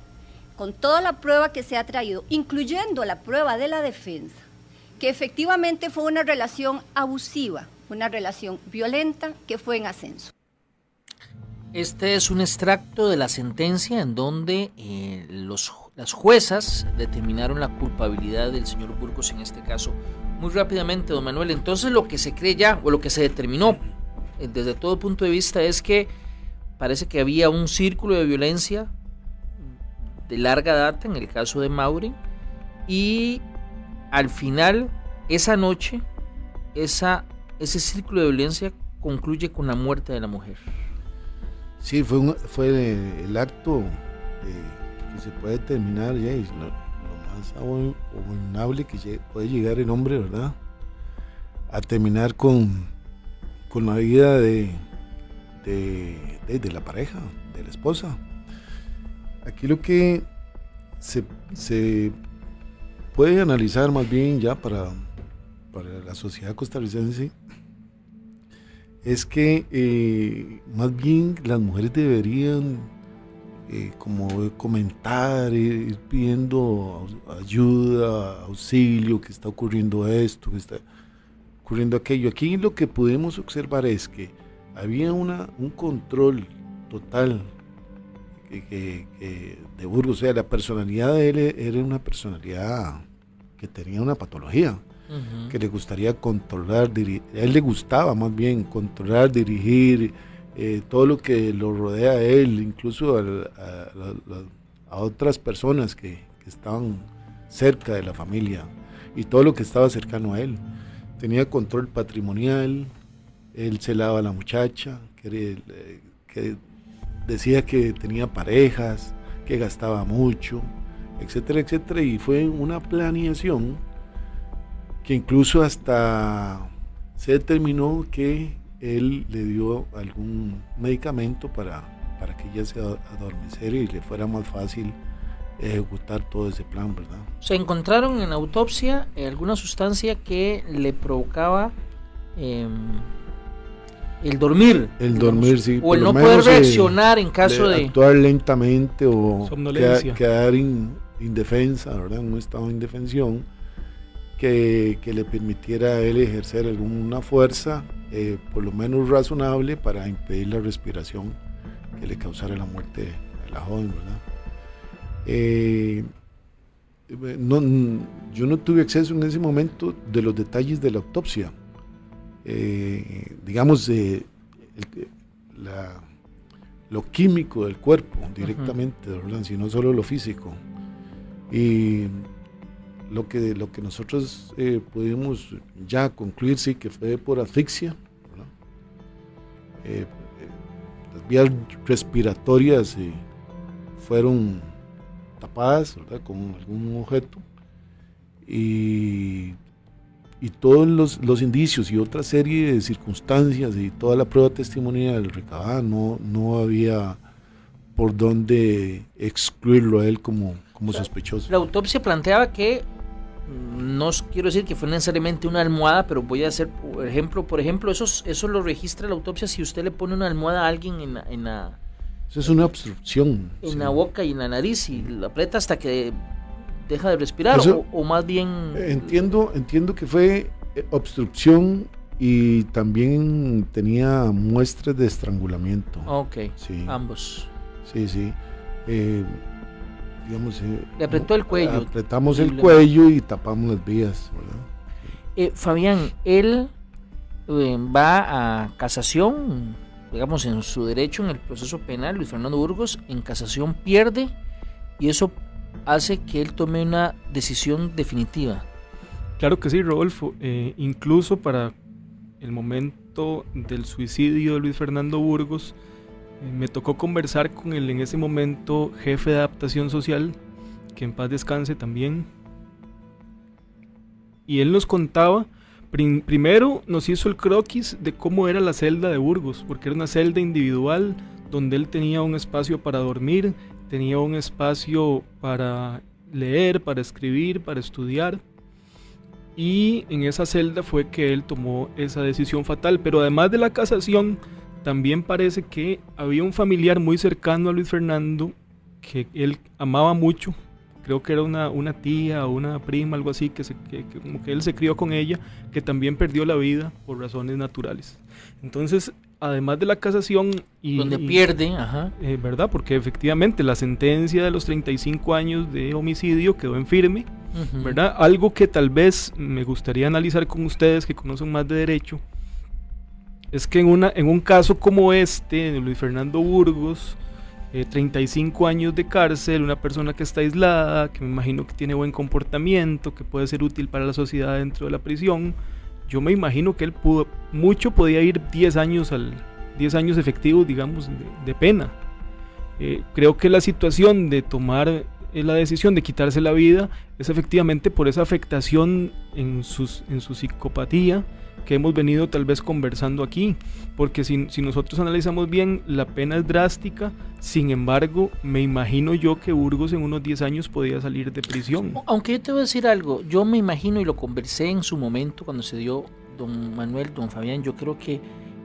con toda la prueba que se ha traído, incluyendo la prueba de la defensa, que efectivamente fue una relación abusiva, una relación violenta que fue en ascenso. Este es un extracto de la sentencia en donde eh, los, las juezas determinaron la culpabilidad del señor Burgos en este caso muy rápidamente, don Manuel. Entonces lo que se cree ya, o lo que se determinó eh, desde todo punto de vista, es que parece que había un círculo de violencia de larga data en el caso de Maureen y al final, esa noche, esa, ese círculo de violencia concluye con la muerte de la mujer. Sí, fue, fue el, acto que se puede terminar ya abominable que puede llegar el hombre, ¿verdad? A terminar con, con la vida de, de, la pareja, de la esposa. Aquí lo que se, puede analizar más bien ya para, para la sociedad costarricense es que eh, más bien las mujeres deberían eh, como comentar, ir pidiendo ayuda, auxilio, que está ocurriendo esto, que está ocurriendo aquello. Aquí lo que podemos observar es que había una, un control total de Burgos, o sea, la personalidad de él era una personalidad que tenía una patología, que le gustaría controlar, a él le gustaba más bien controlar, dirigir, eh, todo lo que lo rodea a él, incluso a, otras personas que, que, estaban cerca de la familia y todo lo que estaba cercano a él. Tenía control patrimonial, él celaba a la muchacha, que decía que tenía parejas, que gastaba mucho, etcétera, etcétera, y fue una planeación que incluso hasta se determinó que él le dio algún medicamento para, para que ella se adormeciera y le fuera más fácil ejecutar todo ese plan, ¿verdad? Se encontraron en autopsia alguna sustancia que le provocaba em, el dormir. El dormir, sí. O el no poder reaccionar en caso de, Actuar lentamente o quedar, indefensa, ¿verdad? En un estado de indefensión que, que, le permitiera a él ejercer alguna fuerza, eh, por lo menos razonable, para impedir la respiración que le causara la muerte a la joven, ¿verdad? Eh, no, yo no tuve acceso en ese momento de los detalles de la autopsia eh, digamos, eh, lo químico del cuerpo directamente, sino solo lo físico. Y lo que, lo que nosotros eh, pudimos ya concluir, sí, que fue por asfixia. las vías respiratorias fueron tapadas con algún objeto y y todos los, indicios y otra serie de circunstancias y toda la prueba testimonial recabada, no, no había por dónde excluirlo a él como, como sospechoso. La autopsia planteaba que, no quiero decir que fue necesariamente una almohada, pero voy a hacer, por ejemplo, por ejemplo eso, eso lo registra la autopsia si usted le pone una almohada a alguien en la... En eso es una obstrucción. En la boca y en la nariz y la aprieta hasta que deja de respirar o, más bien... Entiendo, entiendo que fue eh, obstrucción y también tenía muestras de estrangulamiento. Ok, sí. ambos. Sí, sí. Eh, digamos, eh, Le apretó el cuello. Apretamos el cuello y tapamos las vías. Fabián, él va a casación, digamos, en su derecho en el proceso penal, Luis Fernando Burgos, en casación pierde y eso hace que él tome una decisión definitiva. Claro que sí, Rodolfo. Eh, incluso para el momento del suicidio de Luis Fernando Burgos, eh, me tocó conversar con él en ese momento jefe de adaptación social, que en paz descanse también. Y él nos contaba, primero nos hizo el croquis de cómo era la celda de Burgos, porque era una celda individual donde él tenía un espacio para dormir, tenía un espacio para leer, para escribir, para estudiar. Y en esa celda fue que él tomó esa decisión fatal. Pero además de la casación, también parece que había un familiar muy cercano a Luis Fernando que él amaba mucho. Creo que era una, una tía o una prima, algo así, que, que, como que él se crió con ella, que también perdió la vida por razones naturales. Entonces, además de la casación y... Donde pierde, ajá. Eh, ¿Verdad? Porque efectivamente la sentencia de los 35 años de homicidio quedó en firme, ¿verdad? Algo que tal vez me gustaría analizar con ustedes que conocen más de derecho, es que en, una, en un caso como este, de Luis Fernando Burgos, 35 eh, años de cárcel, una persona que está aislada, que me imagino que tiene buen comportamiento, que puede ser útil para la sociedad dentro de la prisión, yo me imagino que él mucho podía ir 10 años, al, 10 años efectivos, digamos, de, pena. Eh, creo que la situación de tomar eh, la decisión de quitarse la vida es efectivamente por esa afectación en, sus, en su psicopatía, que hemos venido tal vez conversando aquí, porque si, si, nosotros analizamos bien, la pena es drástica, sin embargo, me imagino yo que Burgos en unos 10 años podía salir de prisión. Aunque yo te voy a decir algo, yo me imagino y lo conversé en su momento cuando se dio don Manuel, don Fabián, yo creo que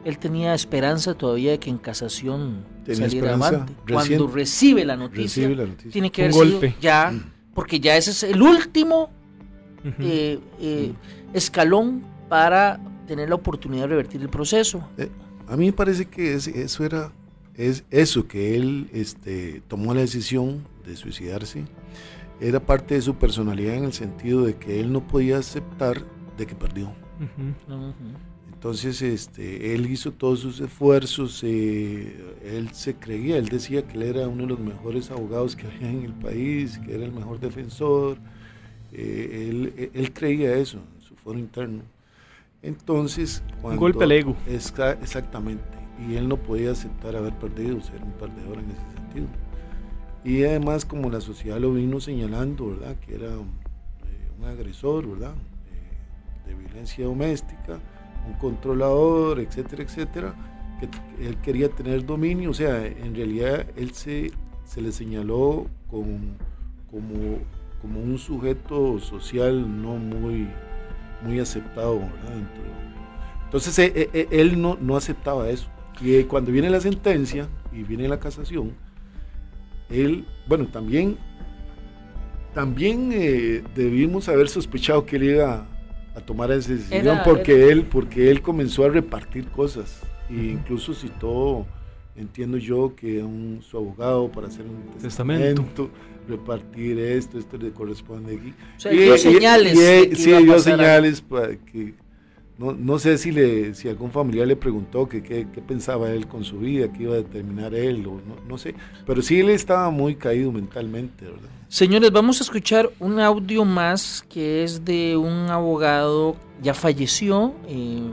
él tenía esperanza todavía de que en casación saliera avante. Cuando recibe la, noticia, tiene que haber golpe. ya, mm. porque ya ese es el último eh, eh, escalón para tener la oportunidad de revertir el proceso. Eh, a mí me parece que eso era es eso que él este, tomó la decisión de suicidarse era parte de su personalidad en el sentido de que él no podía aceptar de que perdió. Entonces, este, él hizo todos sus esfuerzos, eh, él se creía, él decía que él era uno de los mejores abogados que había en el país, que era el mejor defensor, eh, él, creía eso en su foro interno. Entonces, cuando... Un golpe al ego. exactamente, y él no podía aceptar haber perdido, ser un perdedor en ese sentido. Y además, como la sociedad lo vino señalando, ¿verdad? Que era eh, un agresor, ¿verdad? de violencia doméstica, un controlador, etcétera, etcétera, que él quería tener dominio, o sea, en realidad él se, se le señaló como, como, como un sujeto social no muy, muy aceptado. Entonces e, e, e, él no, no aceptaba eso. Y cuando viene la sentencia y viene la casación, él, bueno, también, también eh, debimos haber sospechado que él iba a tomar esa decisión porque él porque él comenzó a repartir cosas e incluso citó entiendo yo que un su abogado para hacer un testamento, repartir esto esto le corresponde aquí o sea, dio señales sí dio señales para que no, no, sé si le si algún familiar le preguntó que qué pensaba él con su vida, qué iba a determinar él, o no, no sé. Pero sí él estaba muy caído mentalmente, ¿verdad? Señores, vamos a escuchar un audio más que es de un abogado, ya falleció, eh,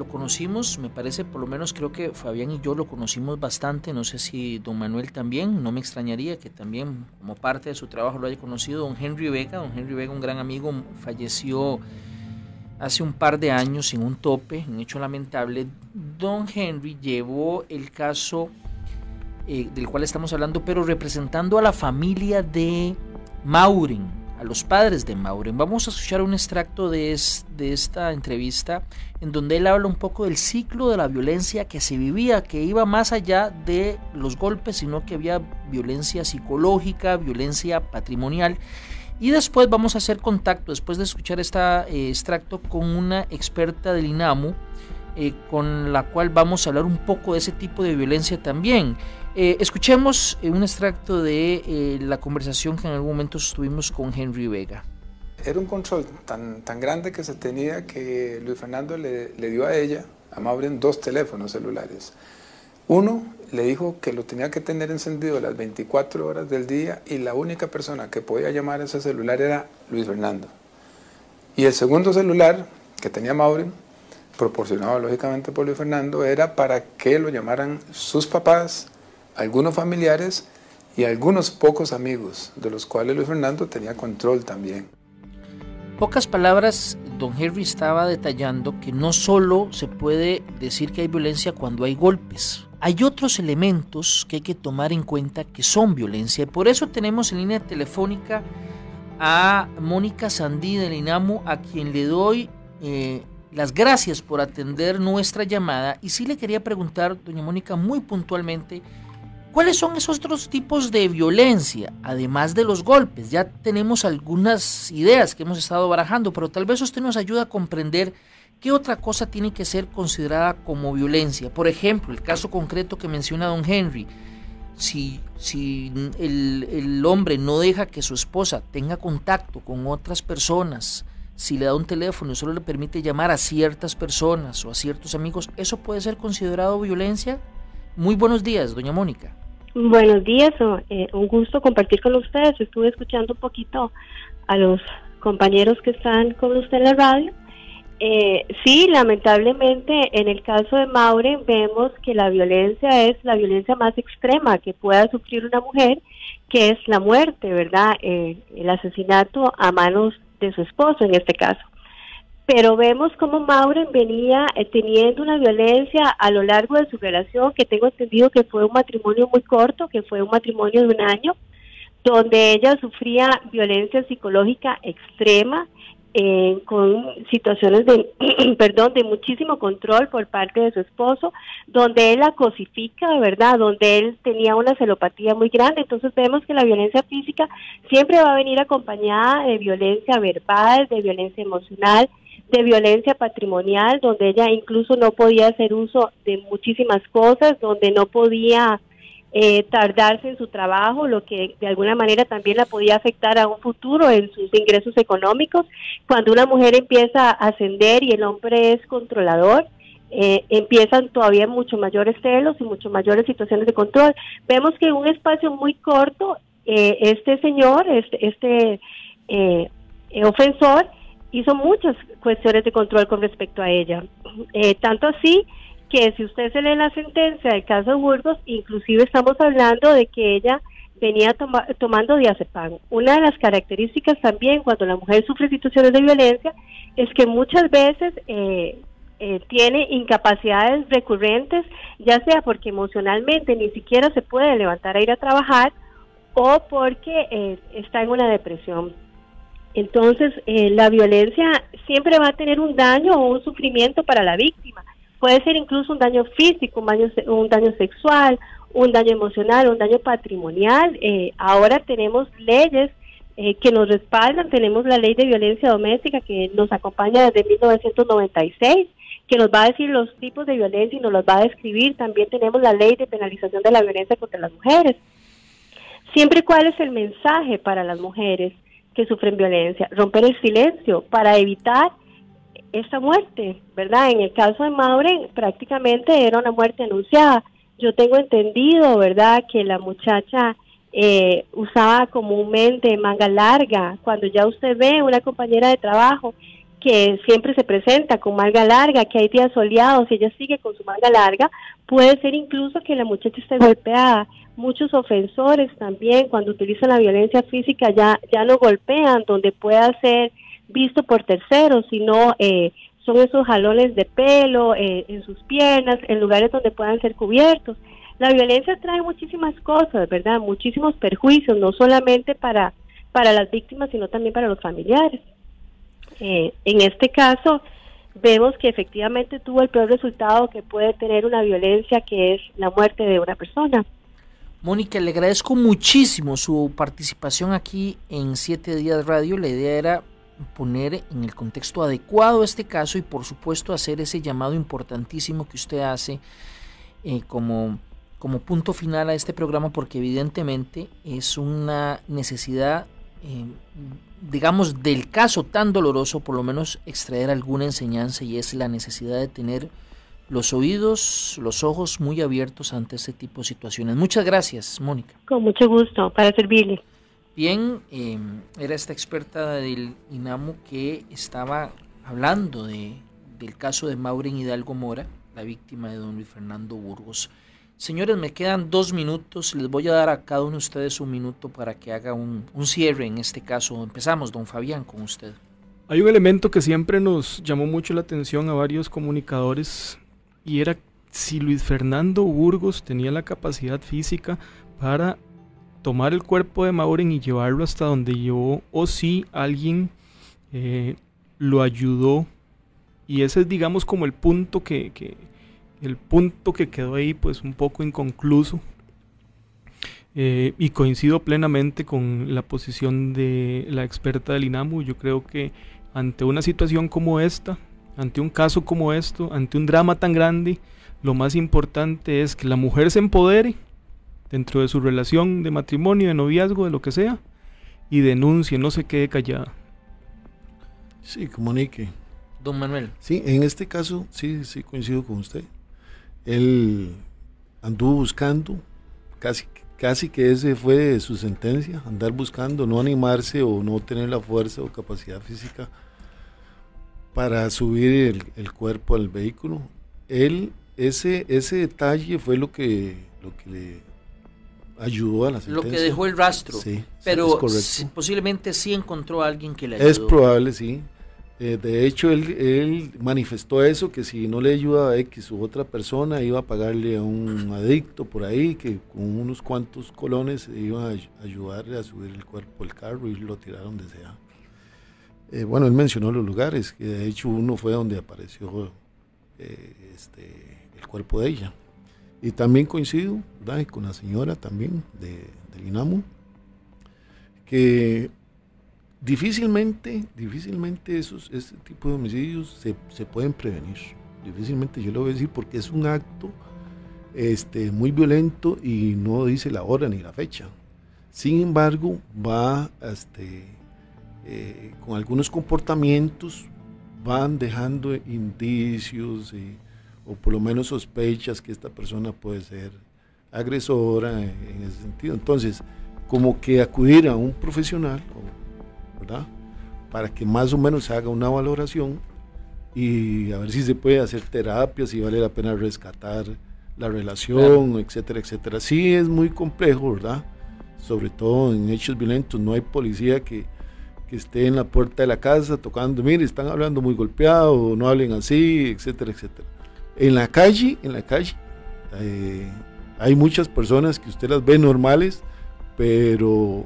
lo conocimos, me parece, por lo menos creo que Fabián y yo lo conocimos bastante, no sé si don Manuel también, no me extrañaría que también como parte de su trabajo lo haya conocido, don Henry Vega, don Henry Vega, un gran amigo, falleció hace un par de años en un tope, un hecho lamentable. Don Henry llevó el caso eh, del cual estamos hablando, pero representando a la familia de Maureen, a los padres de Maureen. Vamos a escuchar un extracto de, de esta entrevista en donde él habla un poco del ciclo de la violencia que se vivía, que iba más allá de los golpes, sino que había violencia psicológica, violencia patrimonial. Y después vamos a hacer contacto, después de escuchar este extracto, con una experta del INAMU, eh, con la cual vamos a hablar un poco de ese tipo de violencia también. Eh, escuchemos eh, un extracto de la conversación que en algún momento estuvimos con Henry Vega. Era un control tan, tan grande que se tenía que Luis Fernando le, le dio a ella, a Maureen, dos teléfonos celulares. Uno le dijo que lo tenía que tener encendido las 24 horas del día y la única persona que podía llamar a ese celular era Luis Fernando. Y el segundo celular que tenía Maureen proporcionado lógicamente por Luis Fernando, era para que lo llamaran sus papás, algunos familiares y algunos pocos amigos, de los cuales Luis Fernando tenía control también. Pocas palabras, don Henry estaba detallando que no solo se puede decir que hay violencia cuando hay golpes, hay otros elementos que hay que tomar en cuenta que son violencia y por eso tenemos en línea telefónica a Mónica Sandí del INAMU, a quien le doy eh, las gracias por atender nuestra llamada y sí le quería preguntar, doña Mónica, muy puntualmente, ¿cuáles son esos otros tipos de violencia, además de los golpes? Ya tenemos algunas ideas que hemos estado barajando, pero tal vez usted nos ayuda a comprender qué otra cosa tiene que ser considerada como violencia. Por ejemplo, el caso concreto que menciona don Henry. Si, si el, el hombre no deja que su esposa tenga contacto con otras personas, si le da un teléfono y solo le permite llamar a ciertas personas o a ciertos amigos, ¿eso puede ser considerado violencia? Muy buenos días, doña Mónica. Buenos días, eh, un gusto compartir con ustedes. Estuve escuchando un poquito a los compañeros que están con usted en la radio. Eh, sí, lamentablemente en el caso de Maure vemos que la violencia es la violencia más extrema que pueda sufrir una mujer, que es la muerte, ¿verdad? Eh, el asesinato a manos de su esposo en este caso. Pero vemos cómo Maureen venía eh, teniendo una violencia a lo largo de su relación, que tengo entendido que fue un matrimonio muy corto, que fue un matrimonio de un año, donde ella sufría violencia psicológica extrema, eh, con situaciones de, [clears throat] perdón, de muchísimo control por parte de su esposo, donde él la cosifica, ¿verdad? Donde él tenía una celopatía muy grande. Entonces vemos que la violencia física siempre va a venir acompañada de violencia verbal, de violencia emocional, de violencia patrimonial, donde ella incluso no podía hacer uso de muchísimas cosas, donde no podía eh, tardarse en su trabajo, lo que de alguna manera también la podía afectar a un futuro en sus ingresos económicos. Cuando una mujer empieza a ascender y el hombre es controlador, eh, empiezan todavía mucho mayores celos y mucho mayores situaciones de control. Vemos que en un espacio muy corto, eh, este señor, este, este eh, ofensor, hizo muchas cuestiones de control con respecto a ella. tanto así que si usted se lee la sentencia del caso Burgos, inclusive estamos hablando de que ella venía tomando diazepam. Una de las características también cuando la mujer sufre situaciones de violencia es que muchas veces eh, eh, tiene incapacidades recurrentes, ya sea porque emocionalmente ni siquiera se puede levantar a ir a trabajar o porque eh, está en una depresión. Entonces, la violencia siempre va a tener un daño o un sufrimiento para la víctima. Puede ser incluso un daño físico, un daño, un daño sexual, un daño emocional, un daño patrimonial. Eh, ahora tenemos leyes eh, que nos respaldan, tenemos la ley de violencia doméstica que nos acompaña desde 1996 que nos va a decir los tipos de violencia y nos los va a describir. También tenemos la ley de penalización de la violencia contra las mujeres. Siempre cuál es el mensaje para las mujeres que sufren violencia, romper el silencio para evitar esta muerte, ¿verdad? En el caso de Maureen prácticamente era una muerte anunciada yo tengo entendido, ¿verdad?, que la muchacha eh, usaba comúnmente manga larga. Cuando ya usted ve una compañera de trabajo que siempre se presenta con manga larga, que hay días soleados y ella sigue con su manga larga, puede ser incluso que la muchacha esté golpeada. Muchos ofensores también, cuando utilizan la violencia física, ya, ya no golpean donde pueda ser visto por terceros, sino eh, son esos jalones de pelo eh, en sus piernas, en lugares donde puedan ser cubiertos. La violencia trae muchísimas cosas, ¿verdad? Muchísimos perjuicios, no solamente para, para las víctimas, sino también para los familiares. Eh, en este caso, vemos que efectivamente tuvo el peor resultado que puede tener una violencia, que es la muerte de una persona. Mónica, le agradezco muchísimo su participación aquí en Siete Días Radio. La idea era poner en el contexto adecuado este caso y por supuesto hacer ese llamado importantísimo que usted hace eh, como, como punto final a este programa porque evidentemente es una necesidad, eh, digamos, del caso tan doloroso, por lo menos extraer alguna enseñanza y es la necesidad de tener los oídos, los ojos muy abiertos ante este tipo de situaciones. Muchas gracias, Mónica. Con mucho gusto, para servirle. Bien, em, era esta experta del INAMU que estaba hablando de, del caso de Maureen Hidalgo Mora, la víctima de don Luis Fernando Burgos. Señores, me quedan dos minutos. Les voy a dar a cada uno de ustedes un minuto para que haga un, un cierre en este caso. Empezamos, don Fabián, con usted. Hay un elemento que siempre nos llamó mucho la atención a varios comunicadores y era si Luis Fernando Burgos tenía la capacidad física para tomar el cuerpo de Maureen y llevarlo hasta donde llevó o si alguien eh, lo ayudó y ese es digamos como el punto que, el punto que quedó ahí pues un poco inconcluso eh, y coincido plenamente con la posición de la experta del INAMU yo creo que ante una situación como esta ante un caso como esto ante un drama tan grande lo más importante es que la mujer se empodere dentro de su relación de matrimonio, de noviazgo, de lo que sea, y denuncie, no se quede callada. Sí, comunique. Don Manuel. Sí, en este caso, sí, sí, coincido con usted. Él anduvo buscando, casi, casi que ese fue su sentencia, andar buscando, no animarse o no tener la fuerza o capacidad física para subir el, el cuerpo al vehículo. Él, ese, ese detalle fue lo que, lo que le ayudó a la sentencia. Lo que dejó el rastro. Sí, pero posiblemente sí encontró a alguien que le ayudó. Es probable, sí. Eh, de hecho, él, manifestó eso, que si no le ayuda a X u otra persona, iba a pagarle a un adicto por ahí, que con unos cuantos colones iba a ayudarle a subir el cuerpo del carro y lo tirar donde sea. Eh, bueno, él mencionó los lugares, que de hecho uno fue donde apareció eh, este, el cuerpo de ella. Y también coincido con la señora también de, del INAMU, que difícilmente, difícilmente esos, ese tipo de homicidios se, se, pueden prevenir. Difícilmente yo lo voy a decir porque es un acto este, muy violento y no dice la hora ni la fecha. Sin embargo, va este, eh, con algunos comportamientos, van dejando indicios. y o por lo menos sospechas que esta persona puede ser agresora en, ese sentido. Entonces, como que acudir a un profesional, ¿verdad? Para que más o menos se haga una valoración y a ver si se puede hacer terapia, si vale la pena rescatar la relación, etcétera, etcétera. Sí es muy complejo, ¿verdad? Sobre todo en hechos violentos, no hay policía que, que esté en la puerta de la casa tocando, mire, están hablando muy golpeado, no hablen así, etcétera, etcétera. En la calle, en la calle, eh, hay muchas personas que usted las ve normales, pero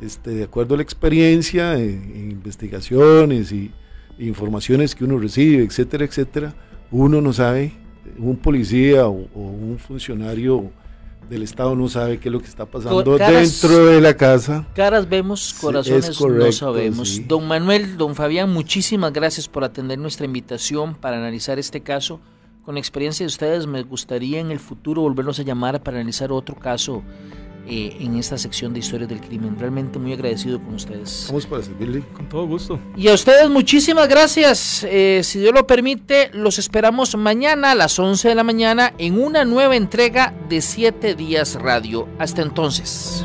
este, de acuerdo a la experiencia, en, investigaciones y informaciones que uno recibe, etcétera, etcétera, uno no sabe, un policía o, un funcionario del Estado no sabe qué es lo que está pasando dentro de la casa. Caras vemos, corazones no sabemos. Don Manuel, don Fabián, muchísimas gracias por atender nuestra invitación para analizar este caso. Con la experiencia de ustedes, me gustaría en el futuro volvernos a llamar para analizar otro caso eh, en esta sección de historias del crimen. Realmente muy agradecido con ustedes. Vamos para servirle. Con todo gusto. Y a ustedes muchísimas gracias. Eh, si Dios lo permite, los esperamos mañana a las 11 de la mañana en una nueva entrega de 7 días radio. Hasta entonces.